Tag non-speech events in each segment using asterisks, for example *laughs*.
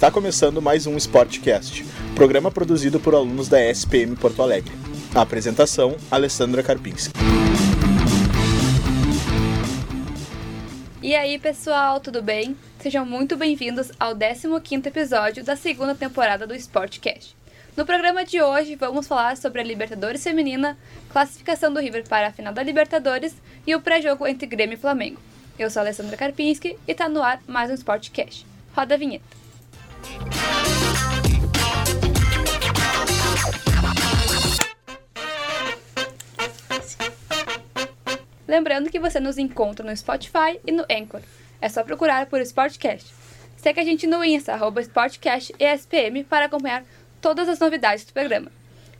Está começando mais um Sportcast, programa produzido por alunos da SPM Porto Alegre. A apresentação, Alessandra Karpinski. E aí, pessoal, tudo bem? Sejam muito bem-vindos ao 15º episódio da segunda temporada do Sportcast. No programa de hoje, vamos falar sobre a Libertadores Feminina, classificação do River para a final da Libertadores e o pré-jogo entre Grêmio e Flamengo. Eu sou a Alessandra Karpinski e está no ar mais um Sportcast. Roda a vinheta. Lembrando que você nos encontra no Spotify e no Anchor. É só procurar por Sportcast. Segue a gente no Insta, arroba SportcastESPM, para acompanhar todas as novidades do programa.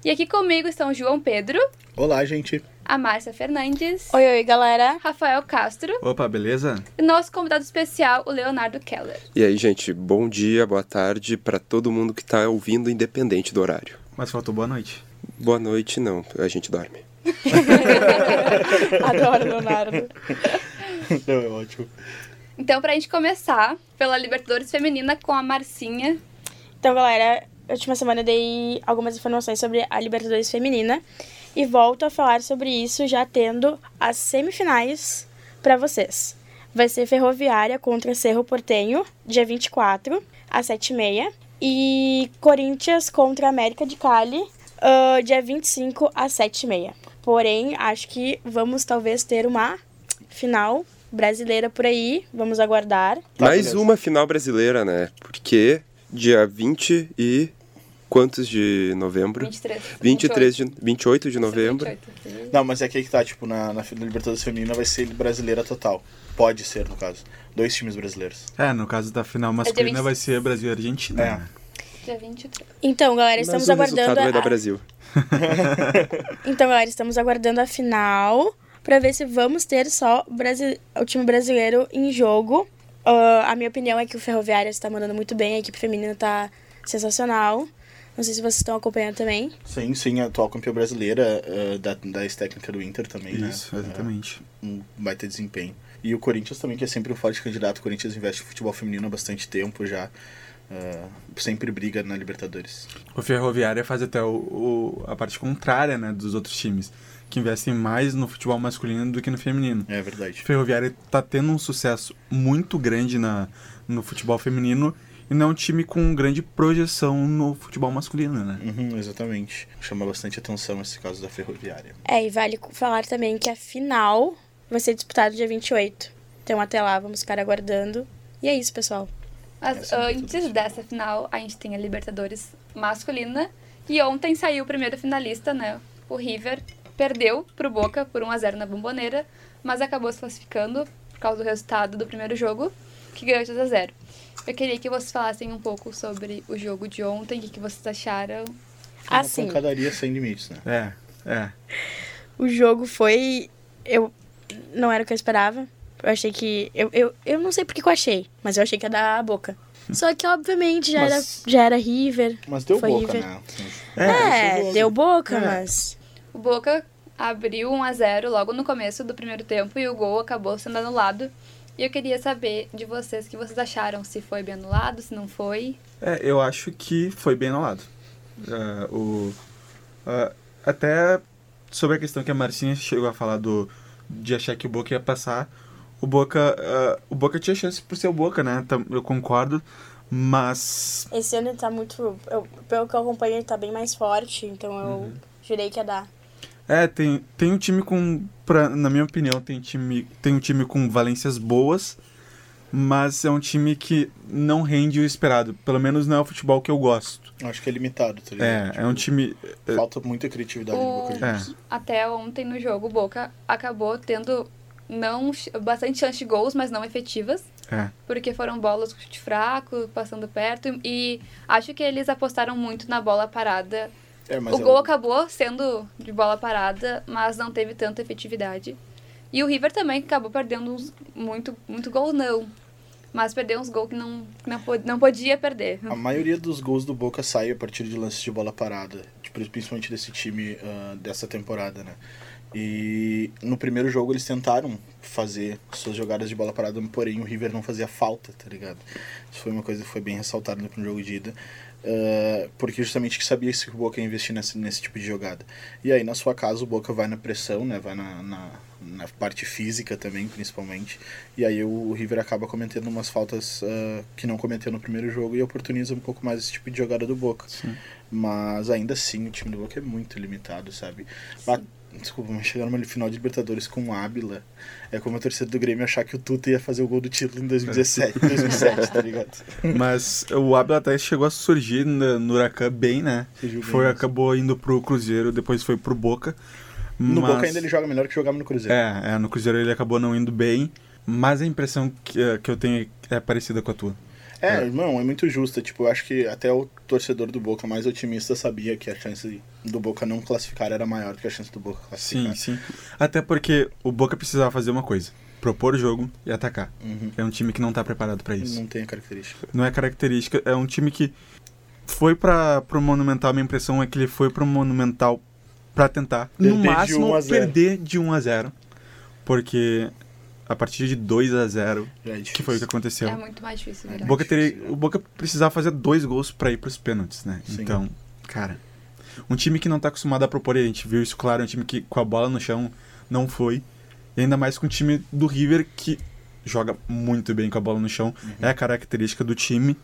E aqui comigo estão João Pedro. Olá, gente. A Márcia Fernandes. Oi, oi, galera. Rafael Castro. Opa, beleza? E nosso convidado especial, o Leonardo Keller. E aí, gente, bom dia, boa tarde para todo mundo que tá ouvindo, independente do horário. Mas faltou boa noite. Boa noite, não, a gente dorme. *laughs* Adoro, Leonardo. Não, é ótimo. Então, pra gente começar, pela Libertadores Feminina com a Marcinha. Então, galera, última semana eu dei algumas informações sobre a Libertadores Feminina e volto a falar sobre isso já tendo as semifinais para vocês. Vai ser Ferroviária contra Cerro Portenho, dia 24, às 7h30. E Corinthians contra América de Cali, uh, dia 25, às 7h30. Porém, acho que vamos talvez ter uma final brasileira por aí. Vamos aguardar. Tá, Mais beleza. uma final brasileira, né? Porque dia 20 e. Quantos de novembro? 23. 23 de. 28 de novembro. 28. Não, mas é que aí que tá, tipo, na, na final da Libertadores Feminina vai ser brasileira total. Pode ser, no caso. Dois times brasileiros. É, no caso da final masculina 20. vai ser Brasil e Argentina. É. né? Dia 23. Então, galera, Mas estamos o aguardando. resultado vai a- dar Brasil. *laughs* Então, galera, estamos aguardando a final pra ver se vamos ter só brasi- o time brasileiro em jogo. Ah, a minha opinião é que o Ferroviária está mandando muito bem, a equipe feminina tá sensacional. Não sei se vocês estão acompanhando também. Sim, sim, a atual campeã brasileira eh, da, da ex-técnica do Inter também, né? Isso, exatamente. É, um baita desempenho. E o Corinthians também, que é sempre um forte candidato. O Corinthians investe em futebol feminino há bastante tempo já. eh, sempre briga na Libertadores. O Ferroviária faz até o, o- a parte contrária, né, dos outros times, que investem mais no futebol masculino do que no feminino. É O verdade. Ferroviária tá tendo um sucesso muito grande na, no futebol feminino e não é um time com grande projeção no futebol masculino, né? Uhum, exatamente. Chama bastante atenção esse caso da Ferroviária. É, e vale falar também que a final vai ser disputada dia 28. Então, até lá, vamos ficar aguardando. E é isso, pessoal. Mas é a antes Libertadores. dessa final, a gente tem a Libertadores masculina. E ontem saiu o primeiro finalista, né? O River perdeu pro Boca por 1x0 na bomboneira, mas acabou se classificando por causa do resultado do primeiro jogo, que ganhou de 2x0. Eu queria que vocês falassem um pouco sobre o jogo de ontem, o que, que vocês acharam. Foi uma Assim, pancadaria sem limites, né? É, é. o jogo foi. Eu. Não era o que eu esperava. Eu achei que. Eu, eu, eu não sei porque que eu achei, mas eu achei que ia dar a boca. Só que, obviamente, já, Mas- era, já era River. Mas deu Foi boca, River. né? É, esse deu boca, É. mas. O Boca abriu 1x0 logo no começo do primeiro tempo e o gol acabou sendo anulado. E eu queria saber de vocês o que vocês acharam, se foi bem anulado, se não foi. É, eu acho que foi bem anulado. É, o, é, até sobre a questão que a Marcinha chegou a falar do, de achar que o Boca ia passar, o Boca, é, o Boca tinha chance por ser o Boca, né? Eu concordo, mas Esse ano ele tá muito. eu- pelo que eu acompanho, ele tá bem mais forte, então eu Uhum. jurei que ia dar. É, tem, tem um time com, pra, na minha opinião, tem, time, tem um time com valências boas, mas é um time que não rende o esperado. Pelo menos não é o futebol que eu gosto. Acho que é limitado, tá ligado? É, é um time. Tipo, Falta muita criatividade no O- Boca É. Até ontem no jogo, o Boca acabou tendo não bastante chance de gols, mas não efetivas. É. Porque foram bolas com chute fraco, passando perto. E acho que eles apostaram muito na bola parada. É, o é gol acabou sendo de bola parada, mas não teve tanta efetividade. E o River também acabou perdendo uns, muito, muito gol, não. Mas perdeu uns gols que não, não, não podia perder. A maioria dos gols do Boca sai a partir de lances de bola parada, tipo, principalmente desse time ah, dessa temporada, né? E no primeiro jogo eles tentaram fazer suas jogadas de bola parada, porém o River não fazia falta, tá ligado? Isso foi uma coisa que foi bem ressaltada no primeiro jogo de ida. Uh, porque justamente que sabia que o Boca ia investir nesse, nesse tipo de jogada. E aí, na sua casa, o Boca vai na pressão, né? Vai na, na, na parte física também, principalmente. E aí o River acaba cometendo umas faltas uh, que não cometeu no primeiro jogo e oportuniza um pouco mais esse tipo de jogada do Boca. Sim. Mas ainda assim, o time do Boca é muito limitado, sabe? Ba- Desculpa, mas chegar numa final de Libertadores com o Ábila é como a torcida do Grêmio achar que o Tuta ia fazer o gol do título em 2017, 2007, *laughs* tá ligado? Mas o Abel até chegou a surgir no, no Huracan bem, né? Surgiu Foi, mesmo. acabou indo pro Cruzeiro, depois foi pro Boca. No mas- Boca ainda ele joga melhor que jogava no Cruzeiro. É, é, no Cruzeiro ele acabou não indo bem, mas a impressão que, eh, que eu tenho é parecida com a tua. É, irmão, é muito justa. Tipo, eu acho que até o torcedor do Boca mais otimista sabia que a chance do Boca não classificar era maior do que a chance do Boca Sim, classificar. sim. Até porque o Boca precisava fazer uma coisa: propor o jogo e atacar. Uhum. É um time que não tá preparado pra isso. Não tem a característica. Não é característica, é um time que foi para pro Monumental, minha impressão é que ele foi pro Monumental pra tentar, no máximo, 1 a 0. perder de 1 a 0 porque a partir de 2 a 0 Já é que foi o que aconteceu. É muito mais difícil É virar. O Boca, teria, difícil. o Boca precisava fazer dois gols pra ir pros pênaltis, né? Sim. Então, cara, um time que não tá acostumado a propor, e a gente viu isso claro, é um time que com a bola no chão não foi. E ainda mais com o time do River que joga muito bem com a bola no chão. É a característica do time.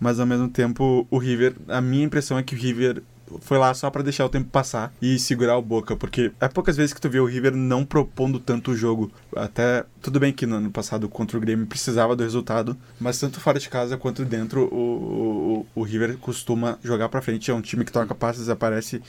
Mas ao mesmo tempo, o River, a minha impressão é que o River foi lá só pra deixar o tempo passar e segurar o Boca, porque é poucas vezes que tu vê o River não propondo tanto o jogo. Até tudo bem que no ano passado contra o Grêmio precisava do resultado, mas tanto fora de casa quanto dentro o, o, o River costuma jogar pra frente. É um time que troca passes, aparece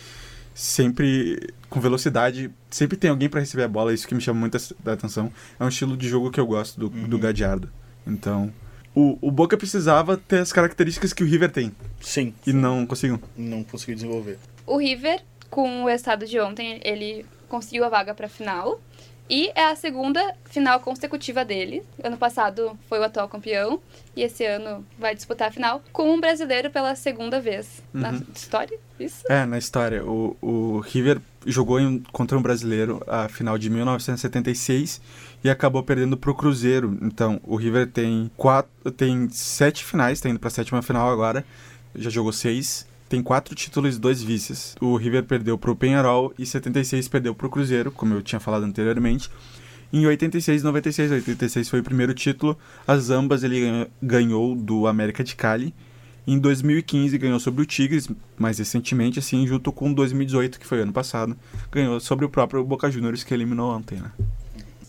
sempre com velocidade, sempre tem alguém pra receber a bola, isso que me chama muito a atenção. É um estilo de jogo que eu gosto do, do Gadiardo. Então, o, o Boca precisava ter as características que o River tem Sim, e não conseguiu. não conseguiu desenvolver. O River, com o resultado de ontem, ele conseguiu a vaga pra final. E é a segunda final consecutiva dele. Ano passado foi o atual campeão. E esse ano vai disputar a final com um brasileiro pela segunda vez na Uhum. história. Isso? É, na história, o, o River jogou em- contra um brasileiro a final de 1976 e acabou perdendo pro Cruzeiro. Então, o River tem quatro, tem sete finais, tá indo pra sétima final agora. Já jogou seis. Tem quatro títulos e dois vices. O River perdeu pro Penharol e 76 perdeu pro Cruzeiro, como eu tinha falado anteriormente. Em 86 e 96, 86 foi o primeiro título, as ambas ele ganhou- ganhou do América de Cali. Em 2015 ganhou sobre o Tigres, mais recentemente, assim, junto com 2018, que foi ano passado, ganhou sobre o próprio Boca Juniors que eliminou ontem, né?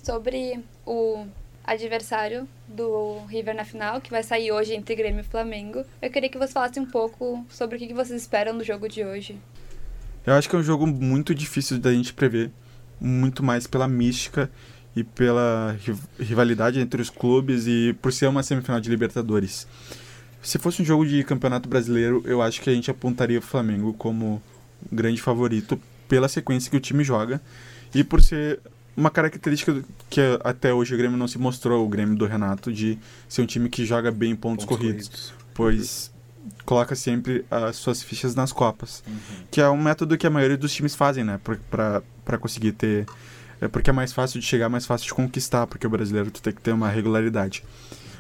Sobre o adversário do River na final, que vai sair hoje entre Grêmio e Flamengo. Eu queria que você falasse um pouco sobre o que vocês esperam do jogo de hoje. Eu acho que é um jogo muito difícil da gente prever, muito mais pela mística e pela ri- rivalidade entre os clubes e por ser uma semifinal de Libertadores. Se fosse um jogo de Campeonato Brasileiro, eu acho que a gente apontaria o Flamengo como grande favorito pela sequência que o time joga e por ser uma característica que até hoje o Grêmio não se mostrou, o Grêmio do Renato, de ser um time que joga bem em pontos, corridos pois coloca sempre as suas fichas nas copas, que é um método que a maioria dos times fazem, né, para conseguir ter é porque é mais fácil de chegar, mais fácil de conquistar, porque o brasileiro tu tem que ter uma regularidade.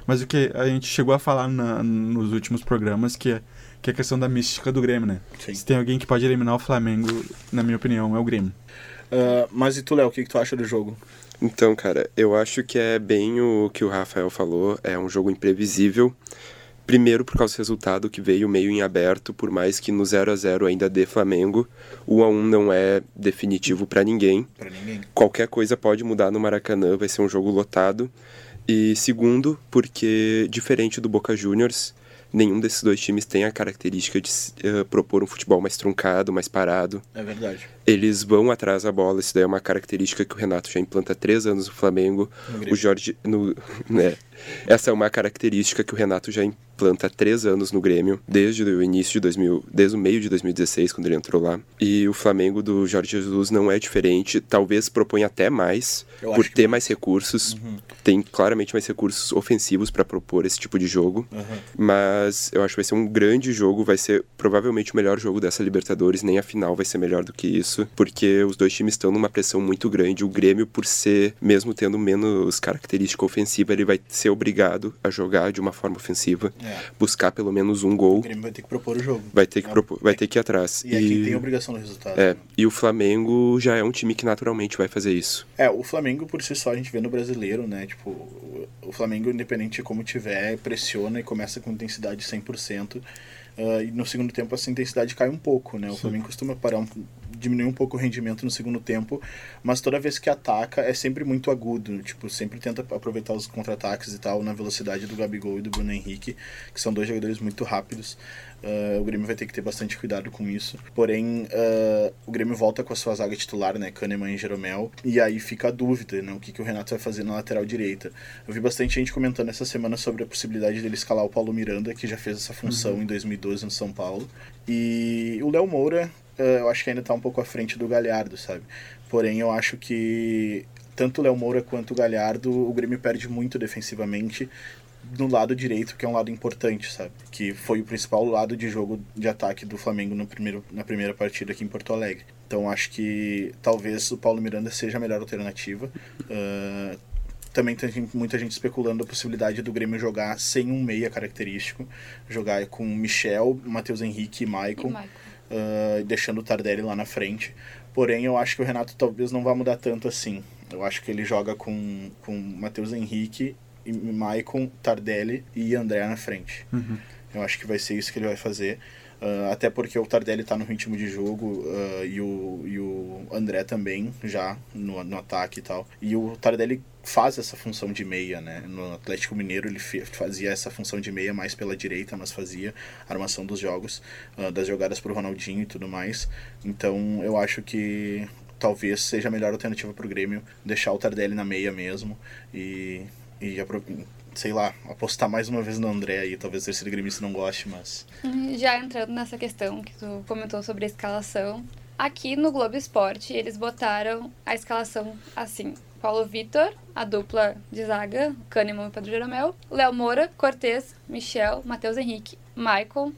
Mas o que a gente chegou a falar na- nos últimos programas que é, que é a questão da mística do Grêmio, né? Sim. Se tem alguém que pode eliminar o Flamengo, na minha opinião, é o Grêmio. Ah, mas e tu, Léo, o que, que tu acha do jogo? Então, cara, eu acho que é bem o que o Rafael falou, é um jogo imprevisível. Primeiro por causa do resultado que veio meio em aberto, por mais que no 0 a 0 ainda dê Flamengo, o 1 a 1 não é definitivo pra ninguém. Pra ninguém. Qualquer coisa pode mudar no Maracanã, vai ser um jogo lotado. E segundo, porque diferente do Boca Juniors, nenhum desses dois times tem a característica de eh, propor um futebol mais truncado, mais parado. É verdade. Eles vão atrás da bola, isso daí é uma característica que o Renato já implanta há três anos no Flamengo. No o Jorge. No, *laughs* né, essa é uma característica que o Renato já im- planta há três anos no Grêmio, desde o início de 2000, desde o meio de 2016, quando ele entrou lá. E o Flamengo do Jorge Jesus não é diferente, talvez proponha até mais, Eu por que ter vai. mais recursos. Uhum. Tem claramente mais recursos ofensivos para propor esse tipo de jogo. Uhum. Mas eu acho que vai ser um grande jogo, vai ser provavelmente o melhor jogo dessa Libertadores, nem a final vai ser melhor do que isso, porque os dois times estão numa pressão muito grande. O Grêmio, por ser, mesmo tendo menos característica ofensiva, ele vai ser obrigado a jogar de uma forma ofensiva, É. buscar pelo menos um O gol, Grêmio vai ter que propor o jogo. vai ter que, É. propor, vai ter que ir atrás. E é quem tem a obrigação do resultado. é, né? e o Flamengo já é um time que naturalmente vai fazer isso. É, o Flamengo por si só a gente vê no brasileiro, né? Tipo, o- o Flamengo, independente de como tiver, pressiona e começa com intensidade 100%. ah, e no segundo tempo essa intensidade cai um pouco, né? O Flamengo costuma parar um, diminuir um pouco o rendimento no segundo tempo, mas toda vez que ataca é sempre muito agudo, tipo, sempre tenta aproveitar os contra-ataques e tal na velocidade do Gabigol e do Bruno Henrique, que são dois jogadores muito rápidos. Ah, o Grêmio vai ter que ter bastante cuidado com isso. Porém, ah, o Grêmio volta com a sua zaga titular, né? Kahneman e Jeromel. E aí fica a dúvida, né? O que, que o Renato vai fazer na lateral direita. Eu vi bastante gente comentando essa semana sobre a possibilidade dele escalar o Paulo Miranda, que já fez essa função em 2012 no São Paulo. E o Léo Moura, eu acho que ainda tá um pouco à frente do Galhardo, sabe? Porém, eu acho que tanto o Léo Moura quanto o Galhardo, o Grêmio perde muito defensivamente no lado direito, que é um lado importante, sabe? Que foi o principal lado de jogo de ataque do Flamengo no primeiro, na primeira partida aqui em Porto Alegre. Então acho que talvez o Paulo Miranda seja a melhor alternativa. Ah, também tem muita gente especulando a possibilidade do Grêmio jogar sem um meia característico, jogar com Michel, Matheus Henrique e E Michael. Ah, deixando o Tardelli lá na frente. Porém, eu acho que o Renato talvez não vá mudar tanto assim. Eu acho que ele joga com, com Matheus Henrique, e Maicon, Tardelli e André na frente. Uhum. Eu acho que vai ser isso que ele vai fazer. Ah, até porque o Tardelli tá no ritmo de jogo ah, e, o, e o André também, já no, no ataque e tal. E o Tardelli faz essa função de meia, né? No Atlético Mineiro ele fazia essa função de meia mais pela direita, mas fazia a armação dos jogos, ah, das jogadas pro Ronaldinho e tudo mais. Então eu acho que talvez seja a melhor alternativa pro Grêmio deixar o Tardelli na meia mesmo e, e sei lá, apostar mais uma vez no André aí. Talvez o terceiro gremista não goste, mas Já entrando nessa questão que tu comentou sobre a escalação, aqui no Globo Esporte eles botaram a escalação assim: Paulo Vitor, a dupla de zaga, Kahneman e Pedro Jeromel, Léo Moura, Cortez, Michel, Matheus Henrique, Maicon,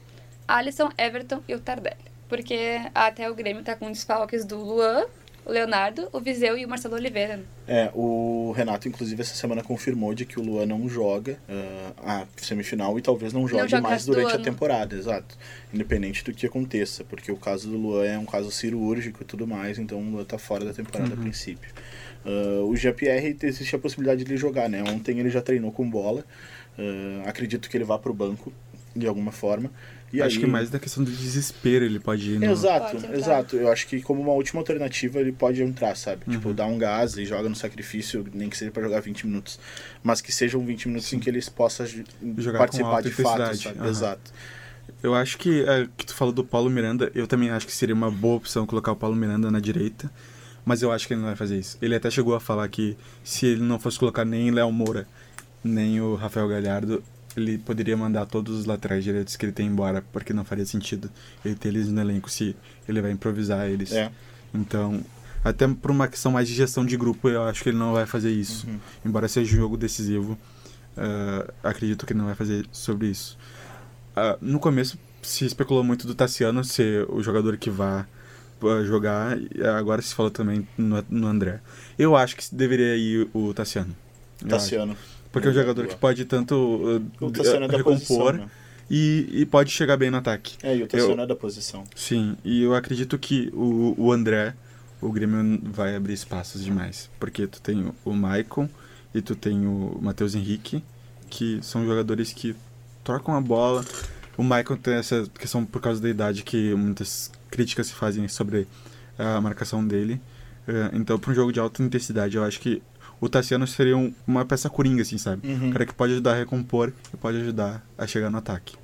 Alisson, Everton e o Tardelli. Porque até o Grêmio tá com desfalques do Luan, o Leonardo, o Viseu e o Marcelo Oliveira. É, o Renato, inclusive, essa semana confirmou de que o Luan não joga ah, a semifinal e talvez não jogue joga o mais durante a temporada, exato. Independente do que aconteça, porque o caso do Luan é um caso cirúrgico e tudo mais, então o Luan tá fora da temporada a princípio. Ah, o Jean-Pierre existe a possibilidade de ele jogar, né? Ontem ele já treinou com bola, ah, acredito que ele vá pro banco de alguma forma. E Acho aí... que mais da questão do desespero ele pode ir no... Exato, Pode exato. Eu acho que como uma última alternativa ele pode entrar, sabe? Uhum. Tipo, dar um gás e joga no sacrifício, nem que seja pra jogar 20 minutos. Mas que sejam 20 minutos em que eles possam Jogar com participar de fato, intensidade. sabe? Aham. Exato. Eu acho que é, que tu falou do Paulo Miranda, eu também acho que seria uma boa opção colocar o Paulo Miranda na direita, mas eu acho que ele não vai fazer isso. Ele até chegou a falar que se ele não fosse colocar nem Léo Moura, nem o Rafael Galhardo, ele poderia mandar todos os laterais direitos que ele tem embora, porque não faria sentido ele ter eles no elenco se ele vai improvisar eles. É. Então, até por uma questão mais de gestão de grupo, eu acho que ele não vai fazer isso. Uhum. Embora seja um jogo decisivo, ah, acredito que ele não vai fazer sobre isso. Ah, no começo se especulou muito do Tassiano ser o jogador que vai ah, jogar, e agora se fala também no, no André. Eu acho que deveria ir o Tassiano. Tassiano. Porque é um jogador que pode tanto uh, da recompor posição, né? e, e pode chegar bem no ataque. É, e o Tassiano é da posição. Sim, e eu acredito que o, o André, o Grêmio vai abrir espaços demais. Porque tu tem o- o Maicon e tu tem o Matheus Henrique, que são jogadores que trocam a bola. O Maicon tem essa questão por causa da idade que muitas críticas se fazem sobre a marcação dele. Eh, Então, para um jogo de alta intensidade, eu acho que o Tassiano seria um- uma peça coringa, assim, sabe? Uhum. Um cara que pode ajudar a recompor e pode ajudar a chegar no ataque.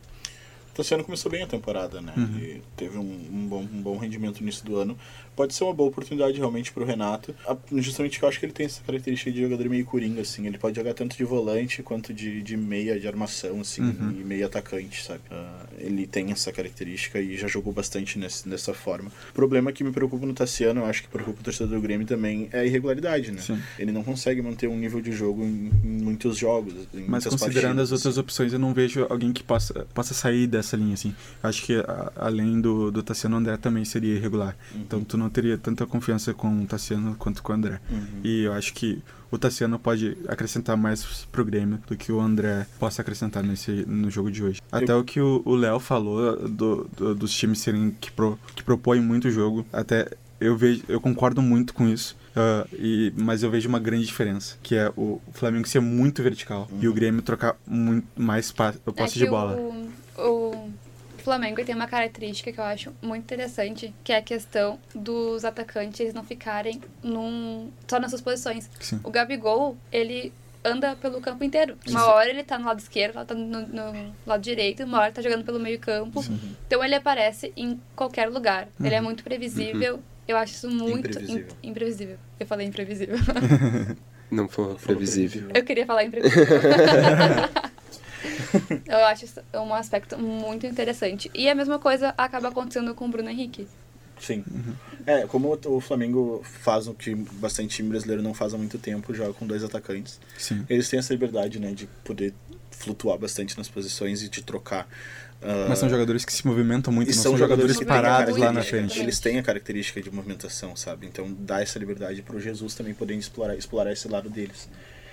Tassiano começou bem a temporada, né? Uhum. Teve um, um bom, um bom rendimento no início do ano. Pode ser uma boa oportunidade realmente pro Renato. A- Justamente porque eu acho que ele tem essa característica de jogador meio coringa, assim. Ele pode jogar tanto de volante quanto de, de meia de armação, assim, Uhum. e meio atacante, sabe? Ah, ele tem essa característica e já jogou bastante nesse, dessa forma. O problema que me preocupa no Tassiano, eu acho que preocupa o torcedor do Grêmio também, é a irregularidade, né? Sim. Ele não consegue manter um nível de jogo em, em muitos jogos. Em Mas considerando as partidas. outras opções, eu não vejo alguém que possa, possa sair dessa linha, assim. Acho que a- além do, do Tassiano, o André também seria irregular. Então tu não teria tanta confiança com o Tassiano quanto com o André. Uhum. E eu acho que o Tassiano pode acrescentar mais pro Grêmio do que o André possa acrescentar nesse, no jogo de hoje. Até o que o Léo falou do, do- dos times serem que, pro, que propõem muito jogo, até eu vejo, eu concordo muito com isso. ah, e, mas eu vejo uma grande diferença, que é o Flamengo ser muito vertical e o Grêmio trocar muito mais pa, o posse é de bola. O, o Flamengo tem uma característica que eu acho muito interessante, que é a questão dos atacantes não ficarem num, só nas suas posições. Sim. O Gabigol, ele anda pelo campo inteiro. Uma Sim. hora ele tá no lado esquerdo, tá no, no lado direito, uma hora tá jogando pelo meio campo. Então ele aparece em qualquer lugar. Ele é muito previsível. Eu acho isso muito Imprevisível. in- imprevisível. Eu falei imprevisível. *laughs* Não for previsível. Eu queria falar imprevisível. *laughs* *laughs* Eu acho isso um aspecto muito interessante. E a mesma coisa acaba acontecendo com o Bruno Henrique. Sim. É, como o- o Flamengo faz o que bastante time brasileiro não faz há muito tempo, joga com dois atacantes. Sim. Eles têm essa liberdade, né, de poder flutuar bastante nas posições e de trocar. Ah, Mas são jogadores que se movimentam muito, e não são são jogadores a parados lá na característica- frente. Eles têm a característica de movimentação, sabe? Então dá essa liberdade pro Jesus também poder explorar, explorar esse lado deles.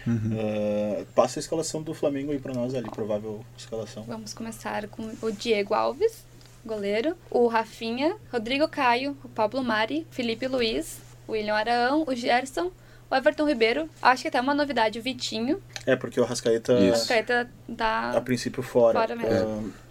Uhum. Ah, passa a escalação do Flamengo aí pra nós ali, provável escalação. Vamos começar com o Diego Alves, goleiro, o Rafinha, Rodrigo Caio, o Pablo Mari, Felipe Luiz, o William Arão, o Gerson, o Everton Ribeiro. Acho que até uma novidade, o Vitinho. É, porque o Rascaeta, O Isso. Caeta a tá. princípio, fora. Fora mesmo. Ah,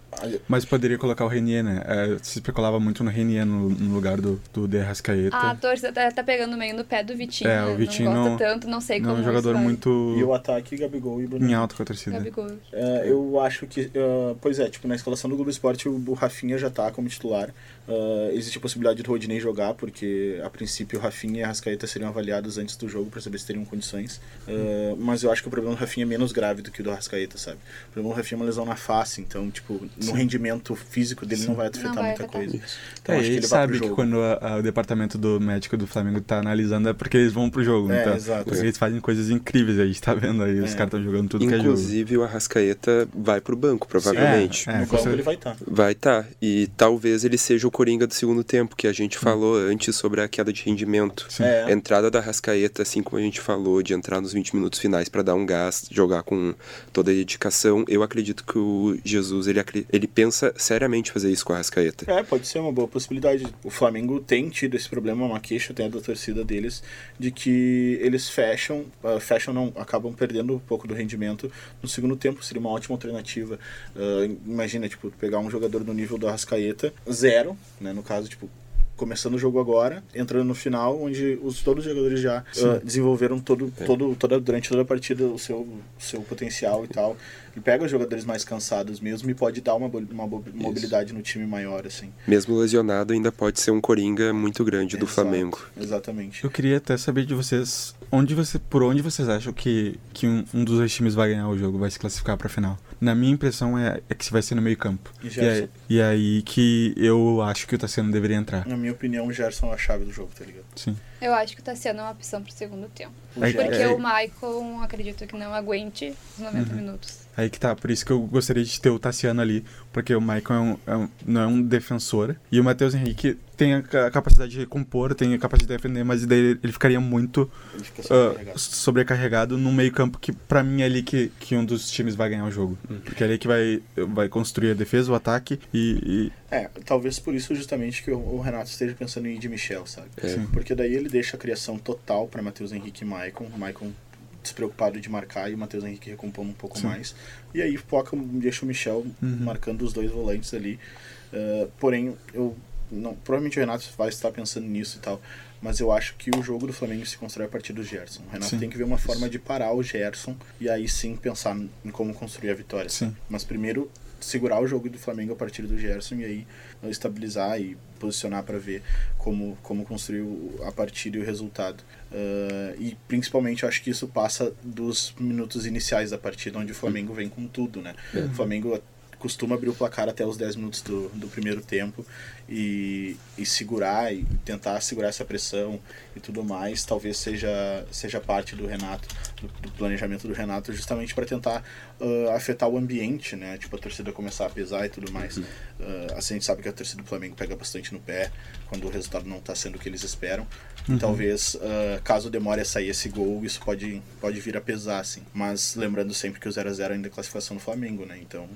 Mas poderia colocar o Renier, né? É, se especulava muito no Renier no, no lugar do, do De Arrascaeta. A torcida tá, tá pegando meio no pé do Vitinho. É, o né? Vitinho não gosta não- tanto, não sei não como é um jogador muito e o ataque, Gabigol e Bruno em alta com a torcida. Gabigol. É, eu acho que, ah, pois é, tipo, na escalação do Globo Esporte o, o Rafinha já tá como titular. Ah, existe a possibilidade do Rodinei jogar, porque a princípio o Rafinha e a Rascaeta seriam avaliados antes do jogo para saber se teriam condições. Ah, mas eu acho que o problema do Rafinha é menos grave do que o do Rascaeta, sabe? O problema do Rafinha é uma lesão na face, então, tipo, no rendimento físico dele não vai afetar vai muita afetar. coisa. É, Então, e acho que a ele sabe que quando a- a- o departamento do médico do Flamengo tá analisando é porque eles vão pro jogo. É, então, exato. eles fazem coisas incríveis, a gente tá vendo aí, os É. caras estão jogando tudo que é jogo. Inclusive, o Arrascaeta vai pro banco, provavelmente. É, no com banco ele vai estar. Vai estar. E talvez ele seja o Coringa do segundo tempo, que a gente falou antes sobre a queda de rendimento. Sim. É. A entrada da Rascaeta, assim como a gente falou, de entrar nos 20 minutos finais para dar um gás, jogar com toda a dedicação, eu acredito que o Jesus, ele, acre- ele pensa seriamente fazer isso com a Rascaeta. É, pode ser uma boa possibilidade. O Flamengo tem tido esse problema, uma queixa até da torcida deles, de que eles fecham, ah, fecham não, acabam perdendo um pouco do rendimento no segundo tempo. Seria uma ótima alternativa. Ah, imagina, tipo, pegar um jogador do nível do Arrascaeta, zero, né, no caso, tipo, começando o jogo agora, entrando no final, onde os, todos os jogadores já ah, desenvolveram todo, todo, toda, durante toda a partida o seu, seu potencial e tal. E pega os jogadores mais cansados mesmo e pode dar uma, uma mobilidade no time maior, assim. Mesmo lesionado, ainda pode ser um Coringa muito grande do Exato, Flamengo. Exatamente. Eu queria até saber de vocês, onde você, por onde vocês acham que, que um, um dos dois times vai ganhar o jogo, vai se classificar pra final? Na minha impressão é, é que vai ser no meio campo. E E Gerson? aí, e aí que eu acho que o Tassiano deveria entrar. Na minha opinião, o Gerson é a chave do jogo, tá ligado? Sim. Eu acho que o Tassiano é uma opção pro segundo tempo. O É, Porque é. o Maicon, acredito que não aguente os 90 Uhum. minutos. Aí que tá, por isso que eu gostaria de ter o Tassiano ali, porque o Maicon é um, é um- não é um defensor, e o Matheus Henrique tem a ca- capacidade de recompor, tem a capacidade de defender, mas daí ele ficaria muito Ele fica ah, sobrecarregado. sobrecarregado no meio campo, que pra mim é ali que, que um dos times vai ganhar o jogo. Porque é ali que vai, vai construir a defesa, o ataque, e, É, talvez por isso justamente que o, o Renato esteja pensando em ir de Michel, sabe? É. Porque daí ele deixa a criação total para Matheus Henrique e Maicon. Maicon despreocupado de marcar e o Matheus Henrique recompondo um pouco Sim. mais. E aí foca, deixa o Michel Uhum. marcando os dois volantes ali. Uh, porém, eu não, provavelmente o Renato vai estar pensando nisso e tal. Mas eu acho que o jogo do Flamengo se constrói a partir do Gerson. O Renato Sim. tem que ver uma forma de parar o Gerson e aí sim pensar em como construir a vitória. Sim. Mas primeiro segurar o jogo do Flamengo a partir do Gerson e aí uh, estabilizar e posicionar para ver como, como construir a partida e o resultado. Uh, e principalmente eu acho que isso passa dos minutos iniciais da partida, onde o Flamengo vem com tudo, né? O Flamengo costuma abrir o placar até os 10 minutos do, do primeiro tempo e, e segurar e tentar segurar essa pressão e tudo mais, talvez seja, seja parte do Renato, do, do planejamento do Renato, justamente para tentar ah, afetar o ambiente, né? Tipo, a torcida começar a pesar e tudo mais. Ah, assim, a gente sabe que a torcida do Flamengo pega bastante no pé quando o resultado não está sendo o que eles esperam. E talvez, ah, caso demore a sair esse gol, isso pode, pode vir a pesar, assim. Mas lembrando sempre que o 0 a 0 ainda é classificação do Flamengo, né? Então,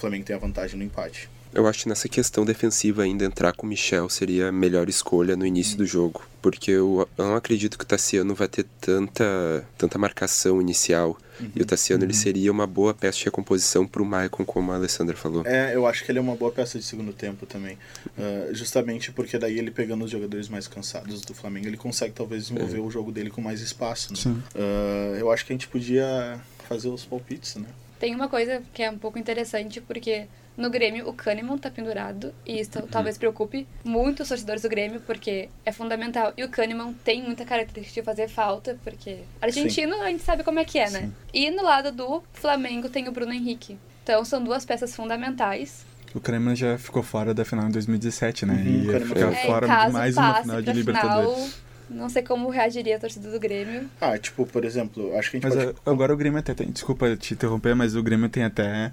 Flamengo tem a vantagem no empate. Eu acho que nessa questão defensiva ainda entrar com o Michel seria a melhor escolha no início do jogo. Porque eu, não acredito que o Tassiano vai ter tanta, tanta marcação inicial. E o Tassiano ele seria uma boa peça de recomposição pro Maicon, como a Alessandra falou. É, eu acho que ele é uma boa peça de segundo tempo também. Ah, justamente porque daí ele pegando os jogadores mais cansados do Flamengo, ele consegue talvez desenvolver o jogo dele com mais espaço. Né? Sim. Ah, eu acho que a gente podia fazer os palpites, né? Tem uma coisa que é um pouco interessante, porque no Grêmio o Kahneman tá pendurado, e isso talvez preocupe muito os torcedores do Grêmio, porque é fundamental. E o Kahneman tem muita característica de fazer falta, porque argentino a gente sabe como é que é, né? E no lado do Flamengo tem o Bruno Henrique. Então são duas peças fundamentais. O Kahneman já ficou fora da final em 2017, né? Uhum, e ia ficar É, fora de mais uma final de Libertadores. final, não sei como reagiria a torcida do Grêmio. Ah, tipo, por exemplo, acho que a gente Mas pode. uh, agora o Grêmio até tem. Desculpa te interromper, mas o Grêmio tem até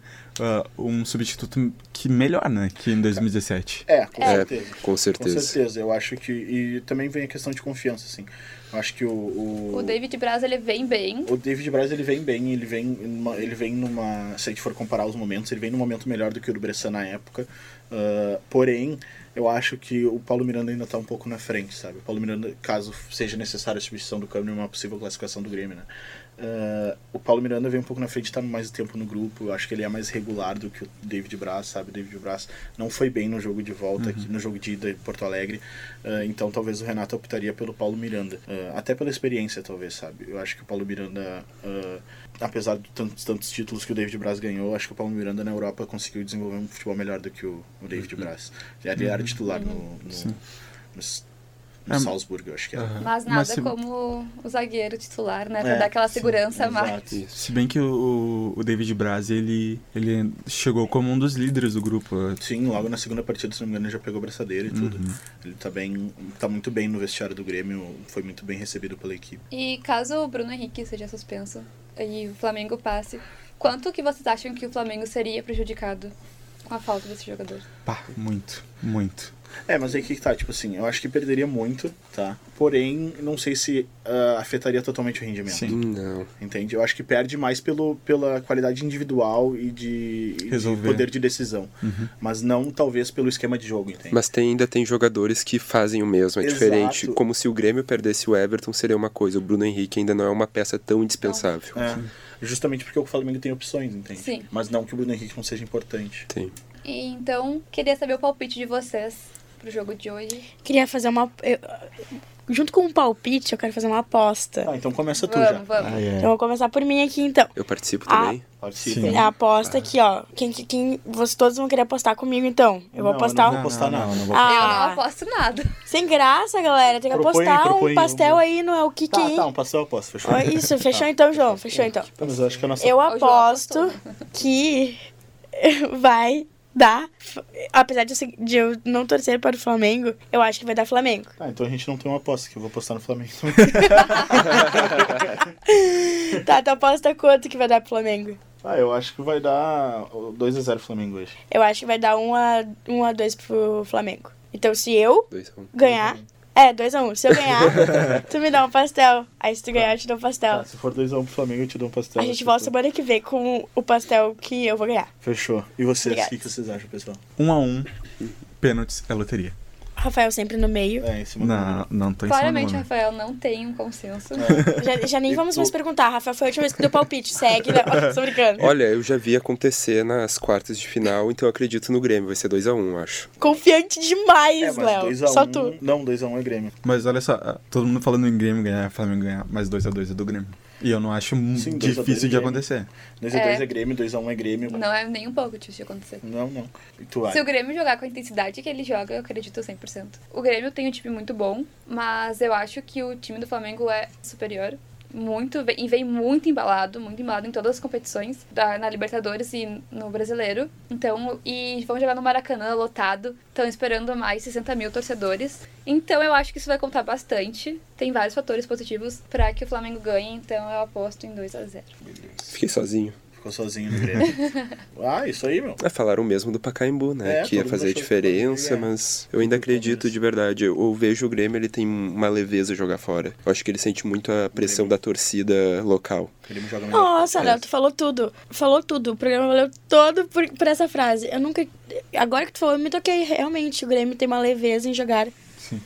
uh, um substituto que melhor, né? Que em 2017. É, com É, certeza. com certeza. Com certeza, eu acho que. E também vem a questão de confiança, assim. Eu acho que o. O, O David Braz, ele vem bem. o David Braz ele vem bem, ele vem, numa, ele vem numa. Se a gente for comparar os momentos, ele vem num momento melhor do que o do Bressan na época. Ah, porém, eu acho que o Paulo Miranda ainda tá um pouco na frente, sabe? O Paulo Miranda, caso seja necessária a substituição do Câmbio numa possível classificação do Grêmio, né? Ah, o Paulo Miranda vem um pouco na frente, tá mais tempo no grupo. Eu acho que ele é mais regular do que o David Braz, sabe? O David Braz não foi bem no jogo de volta, aqui, no jogo de ida em Porto Alegre. Ah, então talvez o Renato optaria pelo Paulo Miranda. Ah, até pela experiência, talvez, sabe? Eu acho que o Paulo Miranda, apesar de tantos, tantos títulos que o David Braz ganhou, acho que o Paulo Miranda na Europa conseguiu desenvolver um futebol melhor do que o, o David Braz. Ele era titular no, no, Sim. No, É, Salzburg, eu acho que era. Aham. Mas nada se, como o zagueiro titular, né? Pra É, dar aquela sim, segurança a mais. exato. Isso. se bem que o, o David Braz, ele, ele chegou como um dos líderes do grupo. Sim, logo na segunda partida, se não me engano, ele já pegou braçadeira e tudo. Uhum. Ele tá bem. tá muito bem no vestiário do Grêmio, foi muito bem recebido pela equipe. E caso o Bruno Henrique seja suspenso e o Flamengo passe, quanto que vocês acham que o Flamengo seria prejudicado com a falta desse jogador? Pá, muito, muito. É, mas aí que que tá, tipo assim, eu acho que perderia muito, tá? Porém, não sei se ah, afetaria totalmente o rendimento. Sim. Não. Entende? Eu acho que perde mais pelo, pela qualidade individual e de, de poder de decisão. Uhum. Mas não, talvez, pelo esquema de jogo, entende? Mas tem, ainda tem jogadores que fazem o mesmo, é Exato. diferente. Como se o Grêmio perdesse o Everton, seria uma coisa. O Bruno Henrique ainda não é uma peça tão indispensável. É, justamente porque o Flamengo tem opções, entende? Sim. Mas não que o Bruno Henrique não seja importante. Tem. E então, queria saber o palpite de vocês pro jogo de hoje. Queria fazer uma. eu- junto com um palpite, eu quero fazer uma aposta. Tá, então começa tu já. Vamos, vamos. Ah, é. Então eu vou começar por mim aqui então. Eu participo Ah, também. Participa. Sim. É a aposta aqui, ó. Quem, quem, vocês todos vão querer apostar comigo então. Eu vou Não, apostar eu um. não vou apostar não, não, não vou Eu não Ah, aposto nada. sem graça, galera. Tem que Propõe, apostar propõe um pastel um- aí no é o que Tá, que tá, um pastel eu aposto, fechou? Ó, Isso, fechou então, João. Fechou então. Tá, mas eu acho que a nossa... Eu aposto que *laughs* vai dar. Apesar de eu, ser- de eu não torcer para o Flamengo, eu acho que vai dar Flamengo. Ah, então a gente não tem uma aposta, que eu vou apostar no Flamengo. *laughs* Tá, tu aposta quanto que vai dar pro Flamengo? ah, eu acho que vai dar 2x0 Flamengo hoje. Eu acho que vai dar 1 a, 1 a 2 pro Flamengo. Então se eu 2 a 1. ganhar. É, 2 a 1 Se eu ganhar, *laughs* tu me dá um pastel. Aí se tu ganhar, eu te dou um pastel. Tá, se for 2x1 pro Flamengo, eu te dou um pastel. A gente volta semana que vem com o pastel que eu vou ganhar. Fechou. E vocês, o Obrigada. que, que vocês acham, pessoal? Um a um, pênaltis é loteria. Rafael sempre no meio. É, em cima do Não, não tô em cima Claramente, do número. Rafael não tem um consenso. Já, já nem vamos mais perguntar. Rafael foi a última vez que deu palpite. Segue, né? *laughs* Tô brincando. Olha, eu já vi acontecer nas quartas de final, então eu acredito no Grêmio. Vai ser 2 a 1 acho. Confiante É, demais, mas Léo. 2x1. Só tu. Não, 2x1 é Grêmio. Mas olha só, ah, todo mundo falando em Grêmio ganhar, Flamengo ganhar, mas 2x2 é do Grêmio. E eu não acho Sim, dois a dois difícil é de Grêmio. acontecer. 2x2 É. é. Grêmio, 2x1 é Grêmio. Não é nem um pouco difícil de acontecer. Não, não. E tu vai. Se o Grêmio jogar com a intensidade que ele joga, eu acredito 100%. O Grêmio tem um time muito bom, mas eu acho que o time do Flamengo é superior. Muito, e vem muito embalado, muito embalado em todas as competições, da, na Libertadores e no Brasileiro. Então, e vão jogar no Maracanã lotado, estão esperando mais 60 mil torcedores. Então, eu acho que isso vai contar bastante. Tem vários fatores positivos para que o Flamengo ganhe, então eu aposto em 2 a 0 Fiquei sozinho. Ficou sozinho no Grêmio. *laughs* ah, isso aí, meu. É, falaram mesmo do Pacaembu, né? É, que ia fazer que diferença, mas eu ainda acredito de verdade. Eu vejo o Grêmio, ele tem uma leveza jogar fora. Eu acho que ele sente muito a pressão da torcida local. Nossa. Léo, tu falou tudo. Falou tudo. O programa valeu todo por, por essa frase. Eu nunca. Agora que tu falou, eu me toquei. Realmente, o Grêmio tem uma leveza em jogar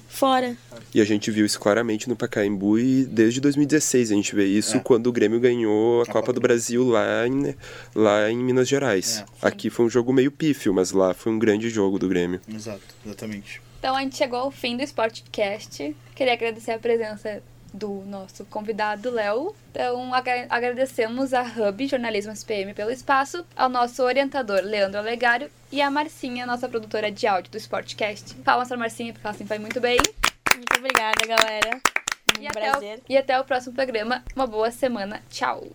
fora. E a gente viu isso claramente no Pacaembu e desde 2016 a gente vê isso É. quando o Grêmio ganhou a, A Copa Copa do do Brasil lá em, lá em Minas Gerais. É. Aqui foi um jogo meio pífio, mas lá foi um grande jogo do Grêmio. Exato, exatamente. Então a gente chegou ao fim do Sportcast. Queria agradecer a presença do nosso convidado, Léo. Então agra- agradecemos a Hub Jornalismo SPM pelo espaço, ao nosso orientador, Leandro Olegário, e a Marcinha, nossa produtora de áudio do Sportcast. Palmas pra Marcinha, porque ela sempre vai muito bem. Muito obrigada, galera. Um E até, o, prazer. e até o próximo programa. Uma boa semana. Tchau!